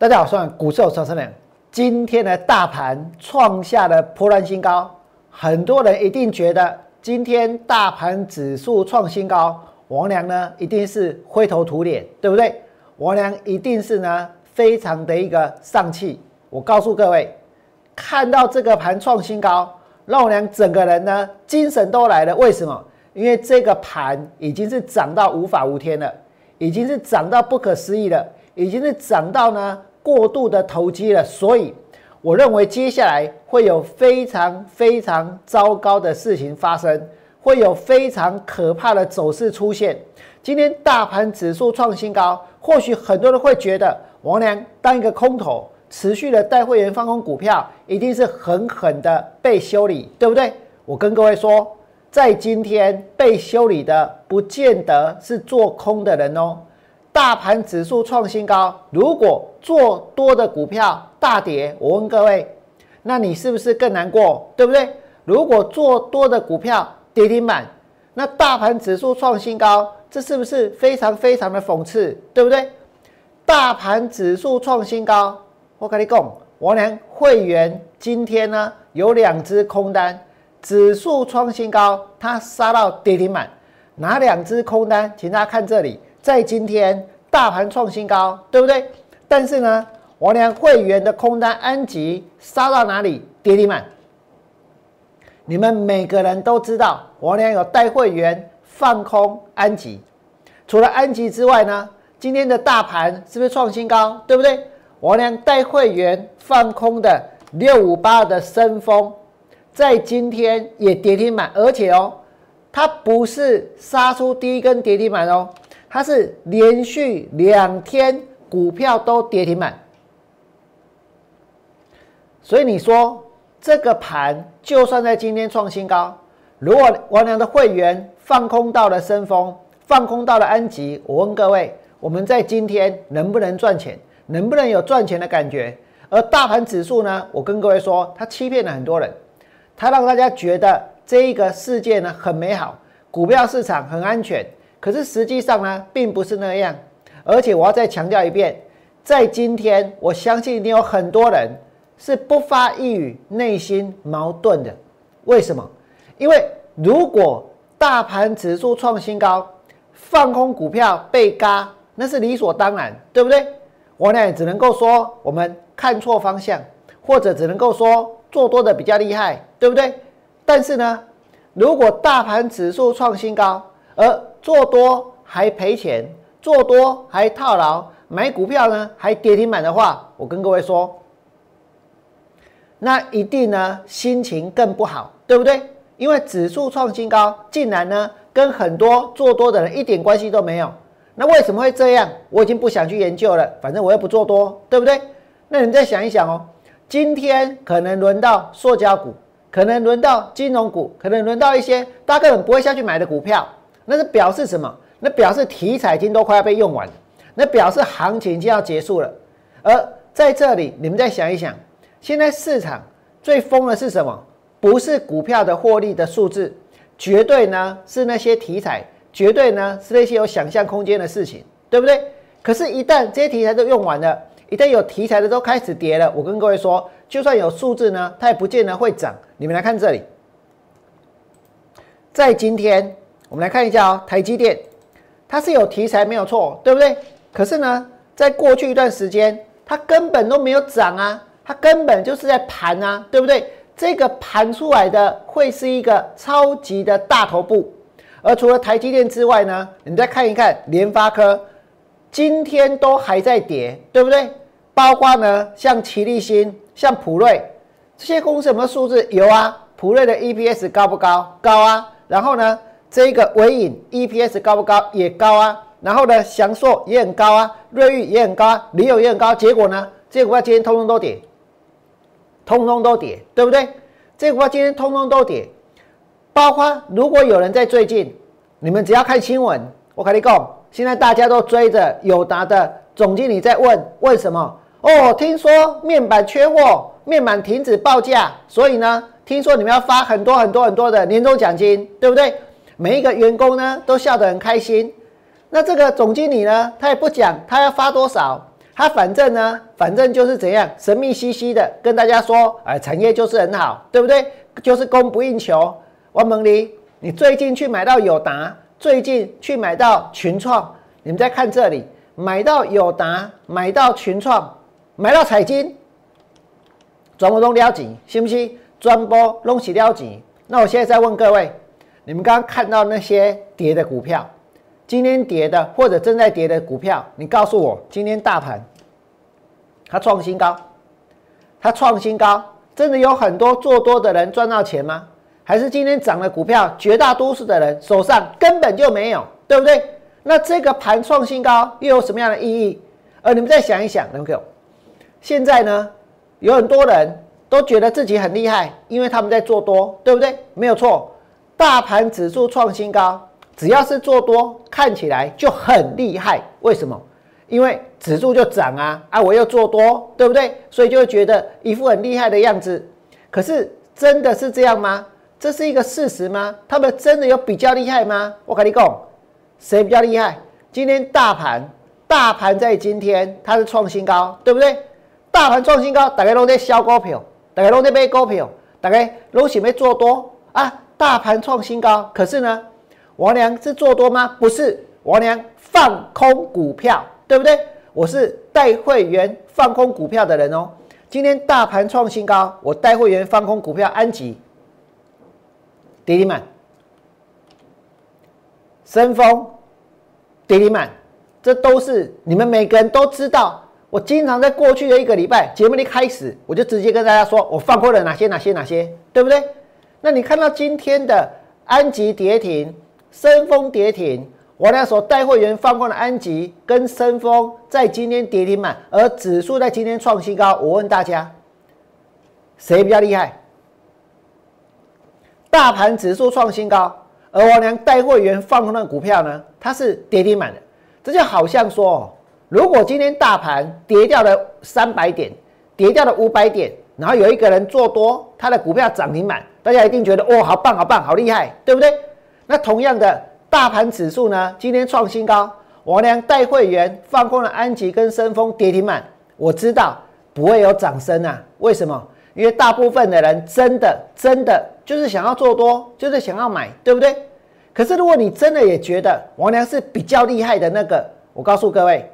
大家好，我是股市有传承人。今天的大盘创下了波段新高，很多人一定觉得今天大盘指数创新高，王良呢一定是灰头土脸，对不对？王良一定是呢非常的一个丧气。我告诉各位，看到这个盘创新高，让王良整个人呢精神都来了。为什么？因为这个盘已经是涨到无法无天了，已经是涨到不可思议了，已经是涨到呢。过度的投机了，所以我认为接下来会有非常非常糟糕的事情发生，会有非常可怕的走势出现。今天大盘指数创新高，或许很多人会觉得王良当一个空头，持续的带会员放空股票，一定是狠狠的被修理，对不对？我跟各位说，在今天被修理的，不见得是做空的人哦。大盘指数创新高，如果做多的股票大跌，我问各位，那你是不是更难过？对不对？如果做多的股票跌停板，那大盘指数创新高，这是不是非常非常的讽刺？对不对？大盘指数创新高，我跟你讲，我连会员今天呢有两只空单，指数创新高，它杀到跌停板，哪两只空单？请大家看这里。在今天大盘创新高，对不对？但是呢，我俩会员的空单安吉杀到哪里？跌停板。你们每个人都知道，我俩有带会员放空安吉。除了安吉之外呢，今天的大盘是不是创新高？对不对？我俩带会员放空的六五八的升风，在今天也跌停板，而且哦，它不是杀出第一根跌停板哦。它是连续两天股票都跌停板，所以你说这个盘就算在今天创新高，如果王良的会员放空到了深峰，放空到了安吉，我问各位，我们在今天能不能赚钱？能不能有赚钱的感觉？而大盘指数呢？我跟各位说，它欺骗了很多人，它让大家觉得这一个世界呢很美好，股票市场很安全。可是实际上呢，并不是那样。而且我要再强调一遍，在今天，我相信一定有很多人是不发一语，内心矛盾的。为什么？因为如果大盘指数创新高，放空股票被嘎，那是理所当然，对不对？我呢只能够说我们看错方向，或者只能够说做多的比较厉害，对不对？但是呢，如果大盘指数创新高，而做多还赔钱，做多还套牢，买股票呢还跌停板的话，我跟各位说，那一定呢心情更不好，对不对？因为指数创新高，竟然呢跟很多做多的人一点关系都没有。那为什么会这样？我已经不想去研究了，反正我又不做多，对不对？那你再想一想哦，今天可能轮到塑胶股，可能轮到金融股，可能轮到一些大家根本不会下去买的股票。那是表示什么？那表示题材金都快要被用完，那表示行情就要结束了。而在这里，你们再想一想，现在市场最疯的是什么？不是股票的获利的数字，绝对呢是那些题材，绝对呢是那些有想象空间的事情，对不对？可是，一旦这些题材都用完了，一旦有题材的都开始跌了，我跟各位说，就算有数字呢，它也不见得会涨。你们来看这里，在今天。我们来看一下哦，台积电，它是有题材没有错，对不对？可是呢，在过去一段时间，它根本都没有涨啊，它根本就是在盘啊，对不对？这个盘出来的会是一个超级的大头部。而除了台积电之外呢，你再看一看联发科，今天都还在跌，对不对？包括呢，像奇力新、像普瑞这些公司有没有数字？有啊，普瑞的 EPS 高不高？高啊。然后呢？这个尾影 EPS 高不高？也高啊。然后呢，翔硕也很高啊，瑞昱也很高啊，理友也很高。结果呢，这股票今天通通都跌，通通都跌，对不对？这股票今天通通都跌。包括如果有人在最近，你们只要看新闻，我跟你讲，现在大家都追着友达的总经理在问，问什么？哦，听说面板缺货，面板停止报价，所以呢，听说你们要发很多很多很多的年终奖金，对不对？每一个员工呢都笑得很开心，那这个总经理呢，他也不讲他要发多少，他反正呢，反正就是怎样神秘兮兮的跟大家说，哎，产业就是很好，对不对？就是供不应求。王蒙离，你最近去买到友达，最近去买到群创，你们再看这里，买到友达，买到群创，买到彩金，专不中了解，信不信？专波弄起了解。那我现在再问各位，你们刚刚看到那些跌的股票，今天跌的或者正在跌的股票，你告诉我，今天大盘它创新高，它创新高，真的有很多做多的人赚到钱吗？还是今天涨的股票，绝大多数的人手上根本就没有，对不对？那这个盘创新高又有什么样的意义？而你们再想一想，能够现在呢，有很多人。都觉得自己很厉害，因为他们在做多，对不对？没有错，大盘指数创新高，只要是做多，看起来就很厉害。为什么？因为指数就涨啊，啊，我又做多，对不对？所以就会觉得一副很厉害的样子。可是真的是这样吗？这是一个事实吗？他们真的有比较厉害吗？我跟你讲，谁比较厉害？今天大盘，大盘在今天它是创新高，对不对？大盘创新高，大家都在销股票。大家都在买股票，大家拢想要做多啊！大盘创新高，可是呢，王良是做多吗？不是，王良放空股票，对不对？我是带会员放空股票的人哦。今天大盘创新高，我带会员放空股票，安吉、跌停板、深丰、跌停板，这都是你们每个人都知道。我经常在过去的一个礼拜节目一开始，我就直接跟大家说，我放空了哪些哪些哪些，对不对？那你看到今天的安吉跌停、深丰跌停，我俩所带会员放空的安吉跟深丰在今天跌停板，而指数在今天创新高。我问大家，谁比较厉害？大盘指数创新高，而我俩带会员放空的股票呢，它是跌停板的，这就好像说。如果今天大盘跌掉了三百点，跌掉了五百点，然后有一个人做多，他的股票涨停板，大家一定觉得哦，好棒，好棒，好厉害，对不对？那同样的，大盘指数呢，今天创新高，王娘带会员放空了安吉跟深丰跌停板，我知道不会有掌声啊，为什么？因为大部分的人真的真的就是想要做多，就是想要买，对不对？可是如果你真的也觉得王良是比较厉害的那个，我告诉各位。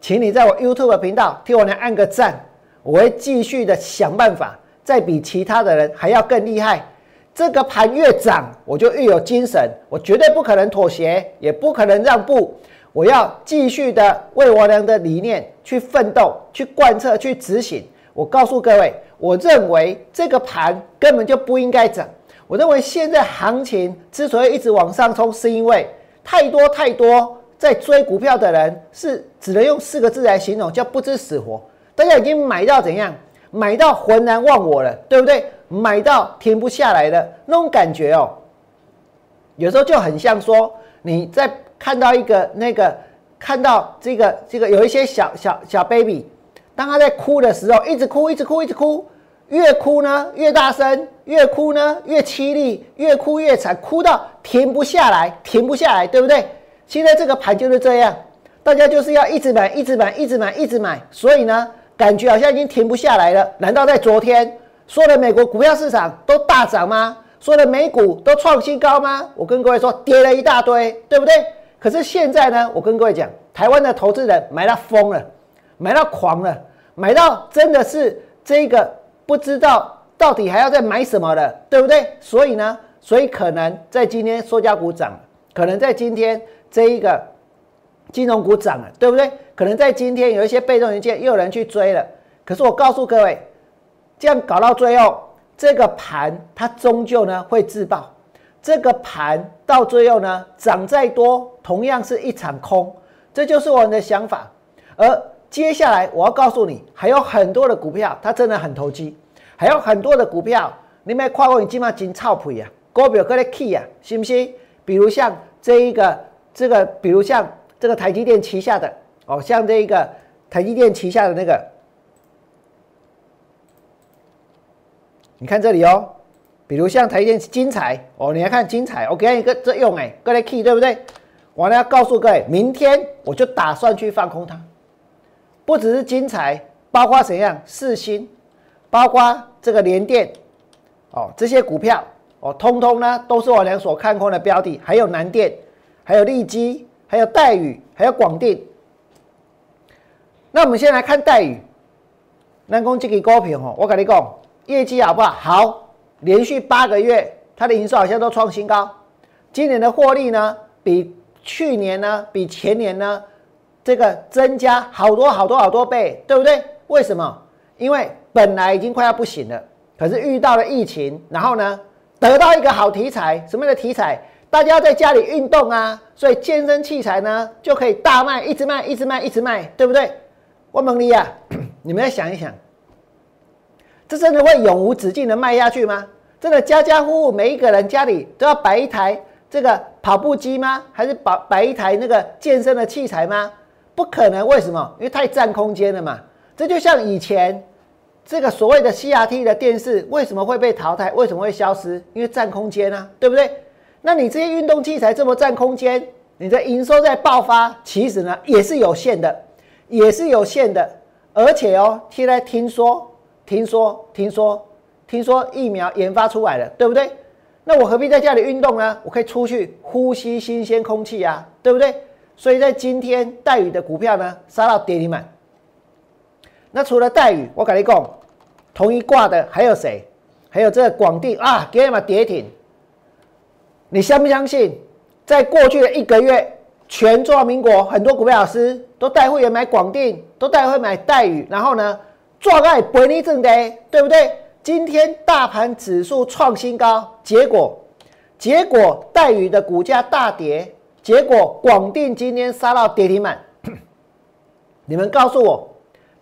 请你在我 YouTube 频道替我来按个赞，我会继续的想办法，再比其他的人还要更厉害。这个盘越涨，我就越有精神，我绝对不可能妥协，也不可能让步。我要继续的为我良的理念去奋斗、去贯彻、去执行。我告诉各位，我认为这个盘根本就不应该涨。我认为现在行情之所以一直往上冲，是因为太多太多。在追股票的人是只能用四个字来形容，叫不知死活。大家已经买到怎样？买到浑然忘我了，对不对？买到停不下来的那种感觉哦。有时候就很像说，你在看到一个那个，看到这个这个有一些小小小 baby，当他在哭的时候，一直哭，一直哭，一直哭，越哭呢越大声，越哭呢越凄厉，越哭越惨，哭到停不下来，停不下来，对不对？现在这个盘就是这样，大家就是要一直买，一直买，一直买，一直买，所以呢，感觉好像已经停不下来了。难道在昨天说的美国股票市场都大涨吗？说的美股都创新高吗？我跟各位说，跌了一大堆，对不对？可是现在呢，我跟各位讲，台湾的投资人买到疯了，买到狂了，买到真的是这个不知道到底还要再买什么了，对不对？所以呢，所以可能在今天说家股涨，可能在今天。这一个金融股涨了，对不对？可能在今天有一些被动元件又有人去追了。可是我告诉各位，这样搞到最后，这个盘它终究呢会自爆。这个盘到最后呢涨再多，同样是一场空。这就是我们的想法。而接下来我要告诉你，还有很多的股票它真的很投机，还有很多的股票你没看过，你起码真操皮啊，股票搁咧起啊，信不信？比如像这一个。这个比如像这个台积电旗下的哦，像这一个台积电旗下的那个，你看这里哦，比如像台积电精彩哦，你来看精彩，我给你一个这用哎，各位 key 对不对？我呢要告诉各位，明天我就打算去放空它，不只是精彩，包括怎样四星，包括这个联电，哦，这些股票哦，通通呢都是我俩所看空的标的，还有南电，还有利基，还有戴宇，还有广电。那我们先来看戴宇，南工这个高频哦，我跟你讲，业绩好不好？好，连续八个月它的营收好像都创新高，今年的获利呢，比去年呢，比前年呢。这个增加好多好多好多倍，对不对？为什么？因为本来已经快要不行了，可是遇到了疫情，然后呢，得到一个好题材，什么样的题材？大家在家里运动啊，所以健身器材呢就可以大卖，一直卖，一直卖，一直卖，对不对？我蒙你啊，你们要想一想，这真的会永无止境的卖下去吗？真的家家户户每一个人家里都要摆一台这个跑步机吗？还是摆摆一台那个健身的器材吗？不可能，为什么？因为太占空间了嘛。这就像以前这个所谓的 CRT 的电视，为什么会被淘汰？为什么会消失？因为占空间啊，对不对？那你这些运动器材这么占空间，你的营收在爆发，其实呢也是有限的，也是有限的。而且哦，现在听说、听说、听说、听说疫苗研发出来了，对不对？那我何必在家里运动呢？我可以出去呼吸新鲜空气啊，对不对？所以在今天，戴宇的股票呢杀到跌停板。那除了戴宇，我跟你讲，同一挂的还有谁？还有这个广电啊，给嘛跌停。你相不相信？在过去的一个月，全中华民国很多股票老师都带会员买广电，都带会买戴宇，然后呢，做爱本利正的，对不对？今天大盘指数创新高，结果结果戴宇的股价大跌。结果广电今天杀到跌停板，你们告诉我，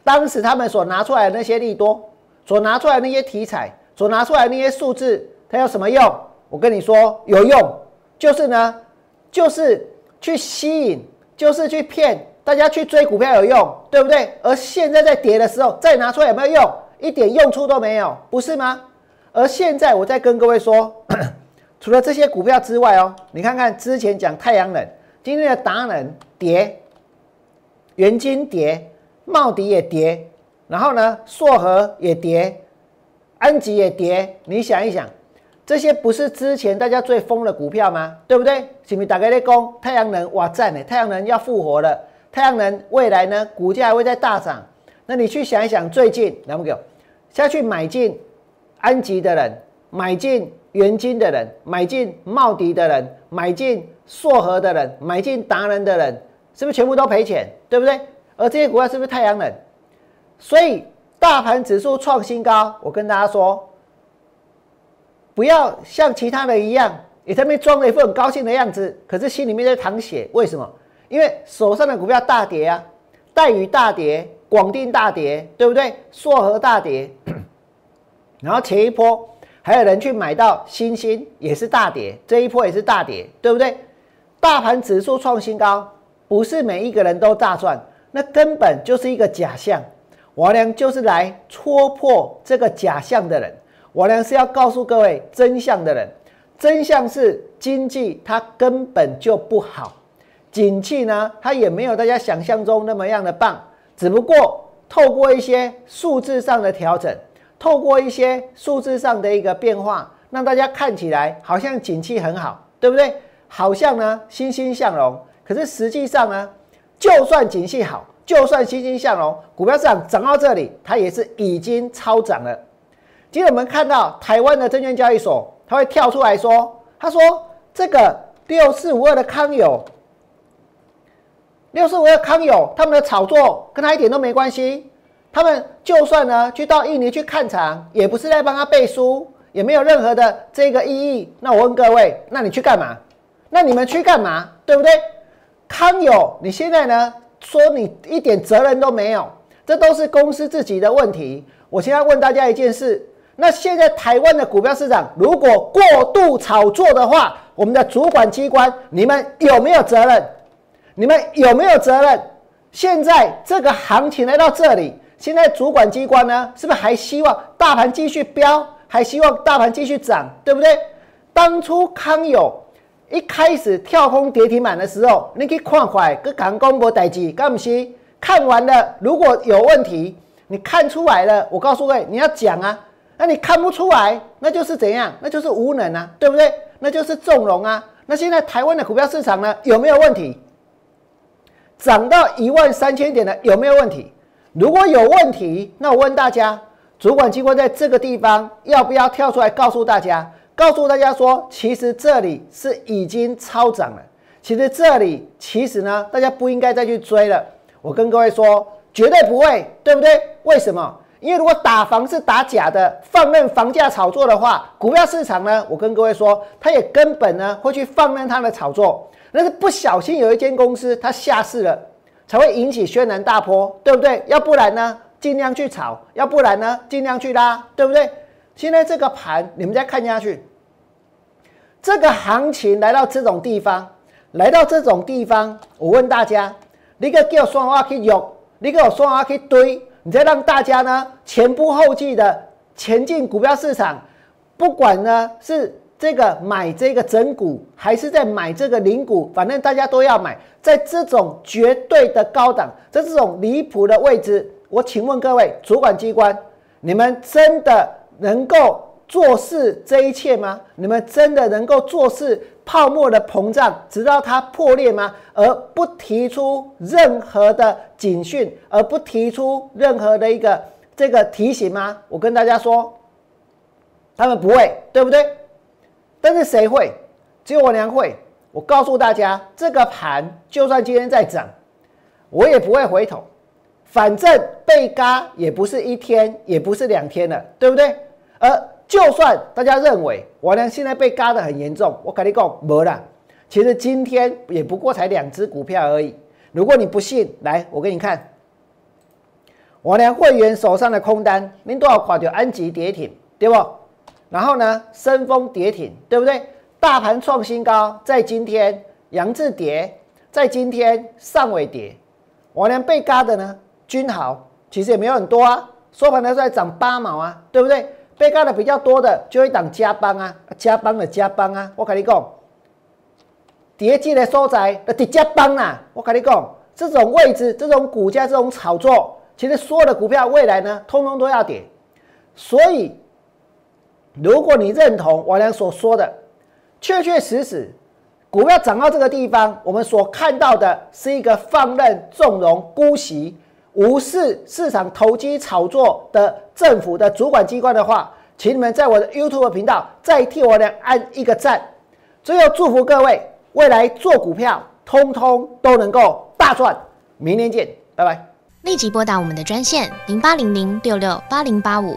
当时他们所拿出来那些利多，所拿出来那些题材，所拿出来那些数字，它有什么用？我跟你说有用，就是呢，就是去吸引，就是去骗大家去追股票有用，对不对？而现在在跌的时候再拿出来有没有用？一点用处都没有，不是吗？而现在我再跟各位说。除了这些股票之外哦，你看看之前讲太阳能，今天的达能跌，元金跌，茂迪也跌，然后呢，硕和也跌，安吉也跌。你想一想，这些不是之前大家最疯的股票吗？对不对？是不是打开在攻太阳能？哇赞呢！太阳能要复活了，太阳能未来呢，股价还会再大涨。那你去想一想，最近能不能下去买进安吉的人，买进？元金的人买进茂迪的人买进硕和的人买进达人的人，是不是全部都赔钱？对不对？而这些股票是不是太阳能？所以大盘指数创新高，我跟大家说，不要像其他的一样，你在那装了一副很高兴的样子，可是心里面在淌血。为什么？因为手上的股票大跌啊，待宇大跌，广电大跌，对不对？硕和大跌，然后前一波。还有人去买到新兴也是大跌，这一波也是大跌，对不对？大盘指数创新高，不是每一个人都大赚，那根本就是一个假象。王良就是来戳破这个假象的人，我呢是要告诉各位真相的人。真相是经济它根本就不好，景气呢它也没有大家想象中那么样的棒，只不过透过一些数字上的调整。透过一些数字上的一个变化，让大家看起来好像景气很好，对不对？好像呢欣欣向荣。可是实际上呢，就算景气好，就算欣欣向荣，股票市场涨到这里，它也是已经超涨了。今天我们看到台湾的证券交易所，它会跳出来说：“他说这个六四五二的康友，六四五二康友他们的炒作跟他一点都没关系。”他们就算呢去到印尼去看场，也不是在帮他背书，也没有任何的这个意义。那我问各位，那你去干嘛？那你们去干嘛？对不对？康友，你现在呢说你一点责任都没有，这都是公司自己的问题。我现在问大家一件事：那现在台湾的股票市场如果过度炒作的话，我们的主管机关你们有没有责任？你们有没有责任？现在这个行情来到这里。现在主管机关呢，是不是还希望大盘继续飙，还希望大盘继续涨，对不对？当初康友一开始跳空跌停板的时候，你可以看快，跟港公博代志，干不是？看完了，如果有问题，你看出来了，我告诉各位，你要讲啊。那你看不出来，那就是怎样？那就是无能啊，对不对？那就是纵容啊。那现在台湾的股票市场呢，有没有问题？涨到一万三千点的有没有问题？如果有问题，那我问大家，主管机关在这个地方要不要跳出来告诉大家？告诉大家说，其实这里是已经超涨了。其实这里其实呢，大家不应该再去追了。我跟各位说，绝对不会，对不对？为什么？因为如果打房是打假的，放任房价炒作的话，股票市场呢，我跟各位说，它也根本呢会去放任它的炒作。那是不小心有一间公司它下市了，才会引起轩然大波，对不对？要不然呢，尽量去炒；要不然呢，尽量去拉，对不对？现在这个盘，你们再看下去，这个行情来到这种地方，来到这种地方，我问大家，你个叫双话去用，你个双话去堆，你再让大家呢前仆后继的前进股票市场，不管呢是。这个买这个整股，还是在买这个零股，反正大家都要买。在这种绝对的高档，在这种离谱的位置，我请问各位主管机关，你们真的能够做事这一切吗？你们真的能够做事泡沫的膨胀，直到它破裂吗？而不提出任何的警讯，而不提出任何的一个这个提醒吗？我跟大家说，他们不会，对不对？但是谁会？只有我娘会。我告诉大家，这个盘就算今天再涨，我也不会回头。反正被嘎也不是一天，也不是两天了，对不对？而就算大家认为我呢现在被嘎的很严重，我跟你讲没了。其实今天也不过才两只股票而已。如果你不信，来我给你看，我娘会员手上的空单，您多少块就安吉跌停，对不？然后呢，升峰跌停，对不对？大盘创新高，在今天阳字跌，在今天上尾跌。我连被嘎的呢，君豪其实也没有很多啊，收盘的时候涨八毛啊，对不对？被干的比较多的就一档加班啊，加班的加班啊。我跟你讲，跌进的所在的跌加班啊。我跟你讲，这种位置、这种股价、这种炒作，其实所有的股票未来呢，通通都要跌，所以。如果你认同我俩所说的，确确实实，股票涨到这个地方，我们所看到的是一个放任、纵容、姑息、无视市场投机炒作的政府的主管机关的话，请你们在我的 YouTube 频道再替我俩按一个赞。最后祝福各位未来做股票，通通都能够大赚。明年见，拜拜。立即拨打我们的专线零八零零六六八零八五。